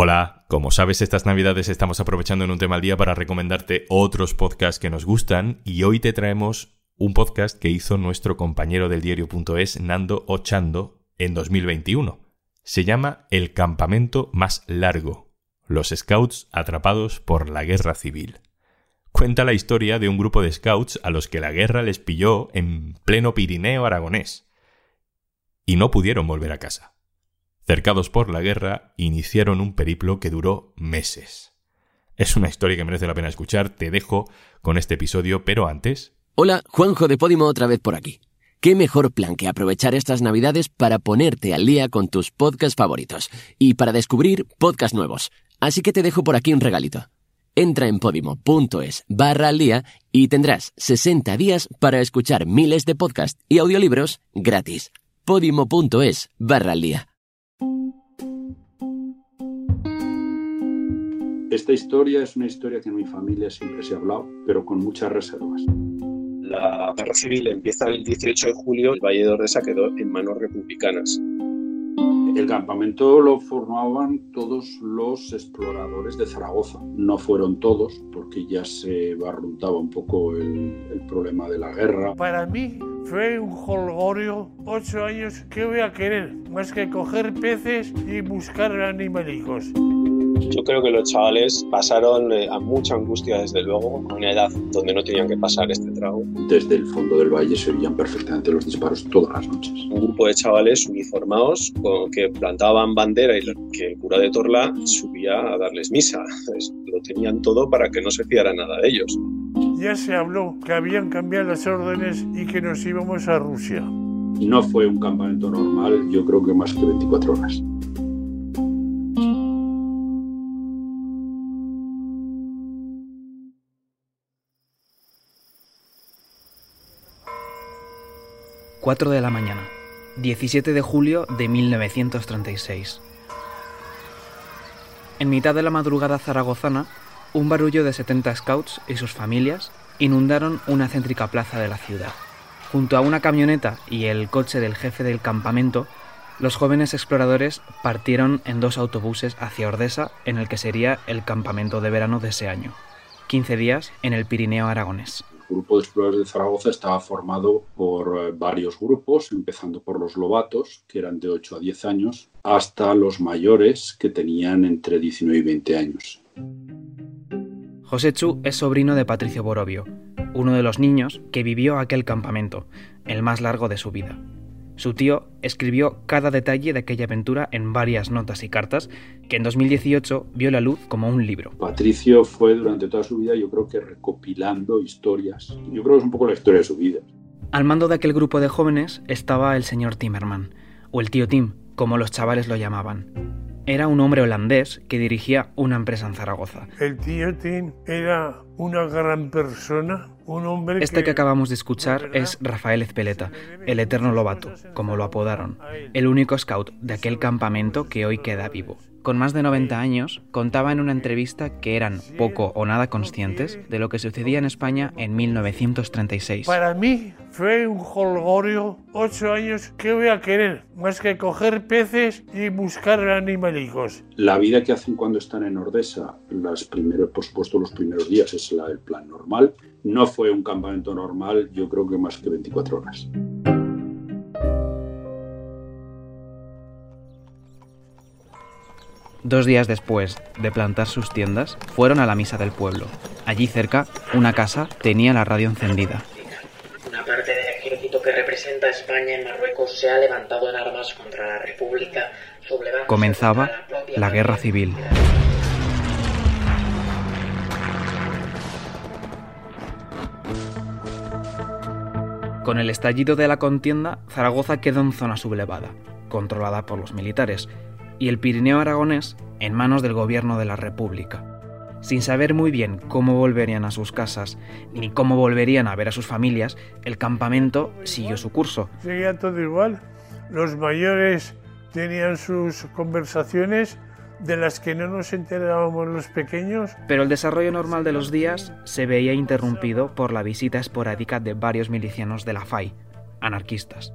Hola, como sabes, estas navidades estamos aprovechando en un tema al día para recomendarte otros podcasts que nos gustan y hoy te traemos un podcast que hizo nuestro compañero del diario.es, Nando Ochando, en 2021. Se llama El campamento más largo. Los scouts atrapados por la guerra civil. Cuenta la historia de un grupo de scouts a los que la guerra les pilló en pleno Pirineo aragonés. Y no pudieron volver a casa. Cercados por la guerra, iniciaron un periplo que duró meses. Es una historia que merece la pena escuchar, te dejo con este episodio, pero antes... Hola, Juanjo de Podimo otra vez por aquí. ¿Qué mejor plan que aprovechar estas navidades para ponerte al día con tus podcasts favoritos y para descubrir podcasts nuevos? Así que te dejo por aquí un regalito. Entra en podimo.es barra y tendrás 60 días para escuchar miles de podcasts y audiolibros gratis. podimo.es barra. Esta historia es una historia que en mi familia siempre se ha hablado, pero con muchas reservas. La guerra civil empieza el 18 de julio, el Valle de Ordesa quedó en manos republicanas. El campamento lo formaban todos los exploradores de Zaragoza. No fueron todos, porque ya se barruntaba un poco el, el problema de la guerra. Para mí fue un holgorio, ocho años, ¿qué voy a querer? Más que coger peces y buscar animalicos. Yo creo que los chavales pasaron eh, a mucha angustia, desde luego, a una edad donde no tenían que pasar este trago. Desde el fondo del valle se oían perfectamente los disparos todas las noches. Un grupo de chavales uniformados con, que plantaban bandera y que el cura de Torla subía a darles misa. Lo tenían todo para que no se fiara nada de ellos. Ya se habló que habían cambiado las órdenes y que nos íbamos a Rusia. No fue un campamento normal, yo creo que más que 24 horas. ...4 de la mañana... ...17 de julio de 1936... En mitad de la madrugada zaragozana... ...un barullo de 70 scouts y sus familias... ...inundaron una céntrica plaza de la ciudad... Junto a una camioneta y el coche del jefe del campamento... Los jóvenes exploradores partieron en dos autobuses hacia Ordesa, en el que sería el campamento de verano de ese año. 15 días en el Pirineo aragonés. Grupo de exploradores de Zaragoza estaba formado por eh, varios grupos, empezando por los lobatos, que eran de 8 a 10 años, hasta los mayores, que tenían entre 19 y 20 años. José Chu es sobrino de Patricio Borovio, uno de los niños que vivió aquel campamento, el más largo de su vida. Su tío escribió cada detalle de aquella aventura en varias notas y cartas que en 2018 vio la luz como un libro. Patricio fue durante toda su vida, yo creo que recopilando historias. Yo creo que es un poco la historia de su vida. Al mando de aquel grupo de jóvenes estaba el señor Timmerman, o el tío Tim, como los chavales lo llamaban. Era un hombre holandés que dirigía una empresa en Zaragoza. El tío Tim era una gran persona, Este que acabamos de escuchar es Rafael Ezpeleta, el eterno lobato, como lo apodaron, el único scout de aquel campamento que hoy queda vivo. Con más de 90 años, contaba en una entrevista que eran poco o nada conscientes de lo que sucedía en España en 1936. Para mí fue un holgorio, ocho años, ¿qué voy a querer? Más que coger peces y buscar animalicos. La vida que hacen cuando están en Ordesa, las primeros, por supuesto los primeros días es la del plan normal. No fue un campamento normal, yo creo que más que 24 horas. Dos días después de plantar sus tiendas, fueron a la misa del pueblo. Allí cerca, una casa tenía la radio encendida. Una parte del ejército que representa a España en Marruecos se ha levantado en armas contra la República. sublevándose Comenzaba contra la guerra civil. Con el estallido de la contienda, Zaragoza quedó en zona sublevada, controlada por los militares, y el Pirineo aragonés en manos del gobierno de la República. Sin saber muy bien cómo volverían a sus casas, ni cómo volverían a ver a sus familias, el campamento siguió su curso. Seguía todo igual. Los mayores tenían sus conversaciones de las que no nos enterábamos los pequeños. Pero el desarrollo normal de los días se veía interrumpido por la visita esporádica de varios milicianos de la FAI, anarquistas.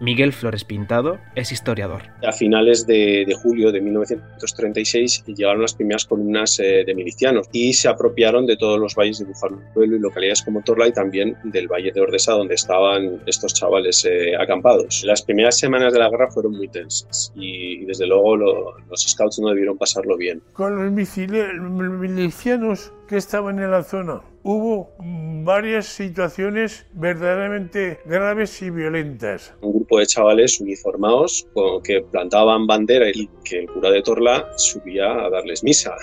Miguel Flores Pintado es historiador. A finales de, julio de 1936 llegaron las primeras columnas eh, de milicianos y se apropiaron de todos los valles de Bufaruelo y localidades como Torla y también del valle de Ordesa donde estaban estos chavales eh, acampados. Las primeras semanas de la guerra fueron muy tensas y, desde luego los scouts no debieron pasarlo bien. Con los milicianos que estaban en la zona hubo varias situaciones verdaderamente graves y violentas. Un grupo de chavales uniformados que plantaban bandera y que el cura de Torla subía a darles misa.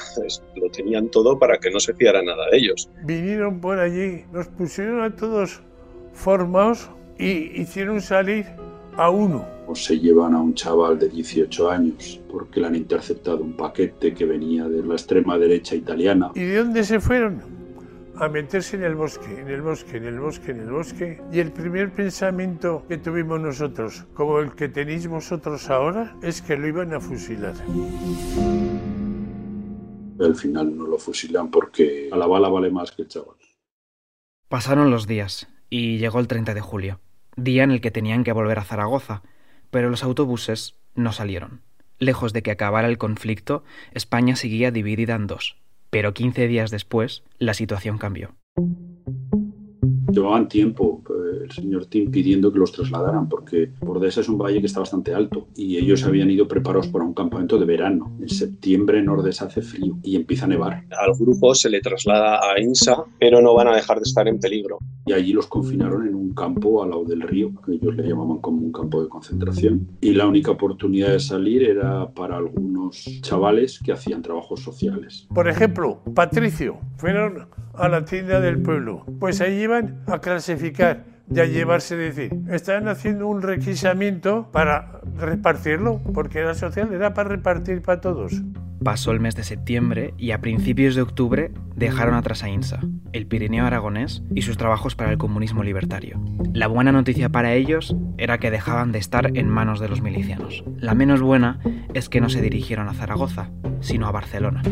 Lo tenían todo para que no se fiara nada de ellos. Vinieron por allí, nos pusieron a todos formados y hicieron salir a uno. O se llevan a un chaval de 18 años porque le han interceptado un paquete que venía de la extrema derecha italiana. ¿Y de dónde se fueron? A meterse en el bosque, en el bosque, en el bosque, en el bosque. Y el primer pensamiento que tuvimos nosotros, como el que tenéis vosotros ahora, es que lo iban a fusilar. Al final no lo fusilan porque a la bala vale más que el chaval. Pasaron los días y llegó el 30 de julio, día en el que tenían que volver a Zaragoza, pero los autobuses no salieron. Lejos de que acabara el conflicto, España seguía dividida en dos. Pero 15 días después, la situación cambió. Llevaban tiempo eh, el señor Tim pidiendo que los trasladaran porque Bordesa es un valle que está bastante alto y ellos habían ido preparados para un campamento de verano. En septiembre en Ordesa hace frío y empieza a nevar. Al grupo se le traslada a Insa, pero no van a dejar de estar en peligro. Y allí los confinaron en un campo al lado del río, que ellos le llamaban como un campo de concentración. Y la única oportunidad de salir era para algunos chavales que hacían trabajos sociales. Por ejemplo, Patricio, fueron a la tienda del pueblo. Pues ahí iban a clasificar y a llevarse, decir, estaban haciendo un requisamiento para repartirlo, porque era social, era para repartir para todos. Pasó el mes de septiembre y a principios de octubre dejaron atrás a INSA, el Pirineo aragonés y sus trabajos para el comunismo libertario. La buena noticia para ellos era que dejaban de estar en manos de los milicianos. La menos buena es que no se dirigieron a Zaragoza, sino a Barcelona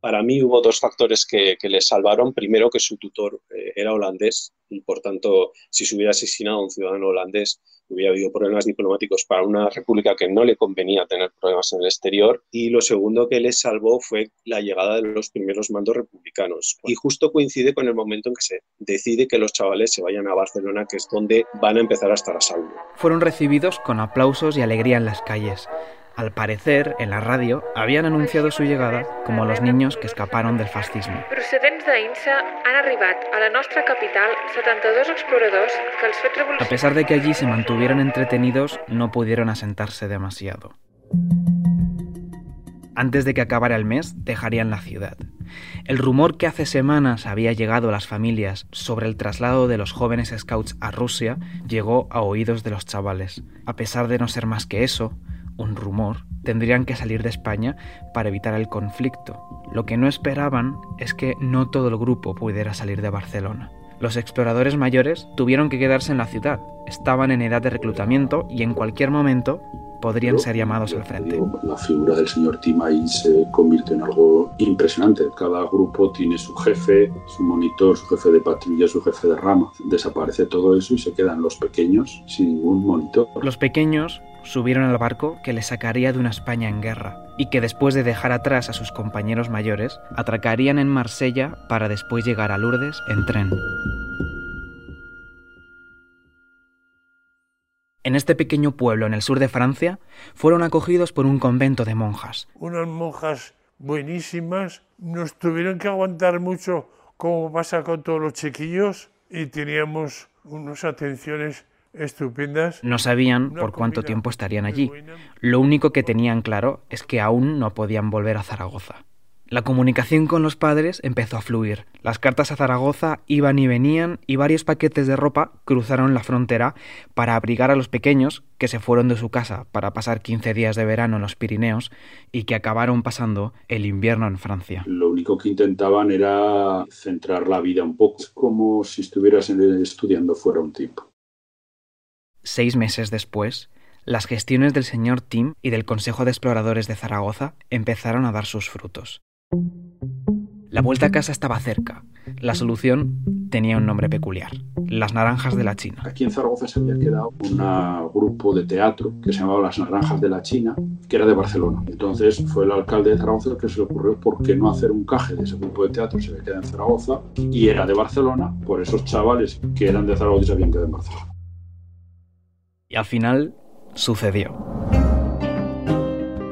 para mí hubo dos factores que, le salvaron. Primero, que su tutor eh, era holandés y, por tanto, si se hubiera asesinado a un ciudadano holandés, hubiera habido problemas diplomáticos para una república que no le convenía tener problemas en el exterior. Y lo segundo que le salvó fue la llegada de los primeros mandos republicanos. Y justo coincide con el momento en que se decide que los chavales se vayan a Barcelona, que es donde van a empezar a estar a salvo. Fueron recibidos con aplausos y alegría en las calles. Al parecer, en la radio, habían anunciado su llegada como los niños que escaparon del fascismo. a la capital 72 exploradors que A pesar de que allí se mantuvieron entretenidos, no pudieron asentarse demasiado. Antes de que acabara el mes, dejarían la ciudad. El rumor que hace semanas había llegado a las familias sobre el traslado de los jóvenes scouts a Rusia llegó a oídos de los chavales. A pesar de no ser más que eso, un rumor, tendrían que salir de España para evitar el conflicto. Lo que no esperaban es que no todo el grupo pudiera salir de Barcelona. Los exploradores mayores tuvieron que quedarse en la ciudad, estaban en edad de reclutamiento y en cualquier momento podrían ser llamados al frente. La figura del señor Tim ahí se convierte en algo impresionante. Cada grupo tiene su jefe, su monitor, su jefe de patrulla, su jefe de rama. Desaparece todo eso y se quedan los pequeños sin ningún monitor. Los pequeños subieron al barco que les sacaría de una España en guerra y que después de dejar atrás a sus compañeros mayores, atracarían en Marsella para después llegar a Lourdes en tren. En este pequeño pueblo en el sur de Francia, fueron acogidos por un convento de monjas. Unas monjas buenísimas, nos tuvieron que aguantar mucho como pasa con todos los chiquillos y teníamos unas atenciones estupendas. No sabían por cuánto tiempo estarían allí. Lo único que tenían claro es que aún no podían volver a Zaragoza. La comunicación con los padres empezó a fluir. Las cartas a Zaragoza iban y venían y varios paquetes de ropa cruzaron la frontera para abrigar a los pequeños que se fueron de su casa para pasar 15 días de verano en los Pirineos y que acabaron pasando el invierno en Francia. Lo único que intentaban era centrar la vida un poco, como si estuvieras estudiando fuera un tiempo. Seis meses después, las gestiones del señor Tim y del Consejo de Exploradores de Zaragoza empezaron a dar sus frutos. La vuelta a casa estaba cerca. La solución tenía un nombre peculiar, las Naranjas de la China. Aquí en Zaragoza se había quedado un grupo de teatro que se llamaba Las Naranjas de la China, que era de Barcelona. Entonces fue el alcalde de Zaragoza el que se le ocurrió por qué no hacer un caje de ese grupo de teatro, se había quedado en Zaragoza y era de Barcelona, por esos chavales que eran de Zaragoza y se habían quedado en Barcelona. Y al final sucedió.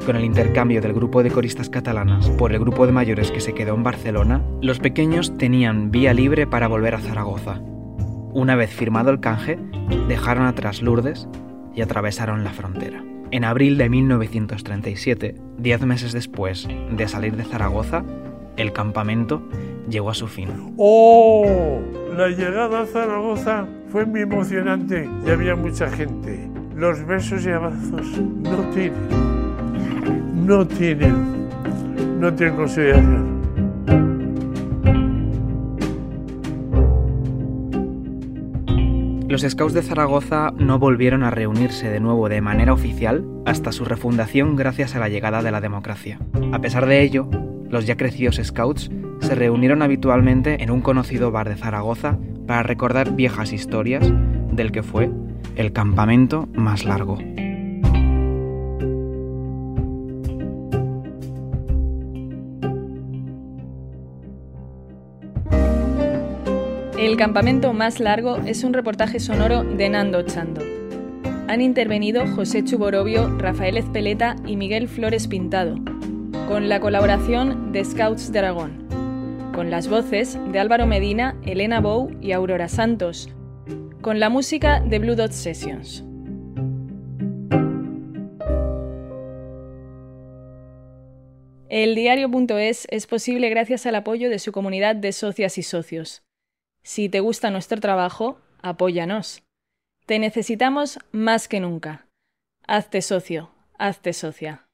Con el intercambio del grupo de coristas catalanas por el grupo de mayores que se quedó en Barcelona, los pequeños tenían vía libre para volver a Zaragoza. Una vez firmado el canje, dejaron atrás Lourdes y atravesaron la frontera. En abril de 1937, diez meses después de salir de Zaragoza, el campamento llegó a su fin. ¡Oh! La llegada a Zaragoza fue muy emocionante y había mucha gente. Los besos y abrazos no tienen no tienen, no tienen consideración. Los Scouts de Zaragoza no volvieron a reunirse de nuevo de manera oficial hasta su refundación gracias a la llegada de la democracia. A pesar de ello, los ya crecidos Scouts se reunieron habitualmente en un conocido bar de Zaragoza para recordar viejas historias del que fue el campamento más largo. El campamento más largo es un reportaje sonoro de Nando Chando. Han intervenido José Chuborobio, Rafael Ezpeleta y Miguel Flores Pintado, con la colaboración de Scouts de Aragón, con las voces de Álvaro Medina, Elena Bou y Aurora Santos, con la música de Blue Dot Sessions. El diario.es es posible gracias al apoyo de su comunidad de socias y socios. Si te gusta nuestro trabajo, apóyanos. Te necesitamos más que nunca. Hazte socio, hazte socia.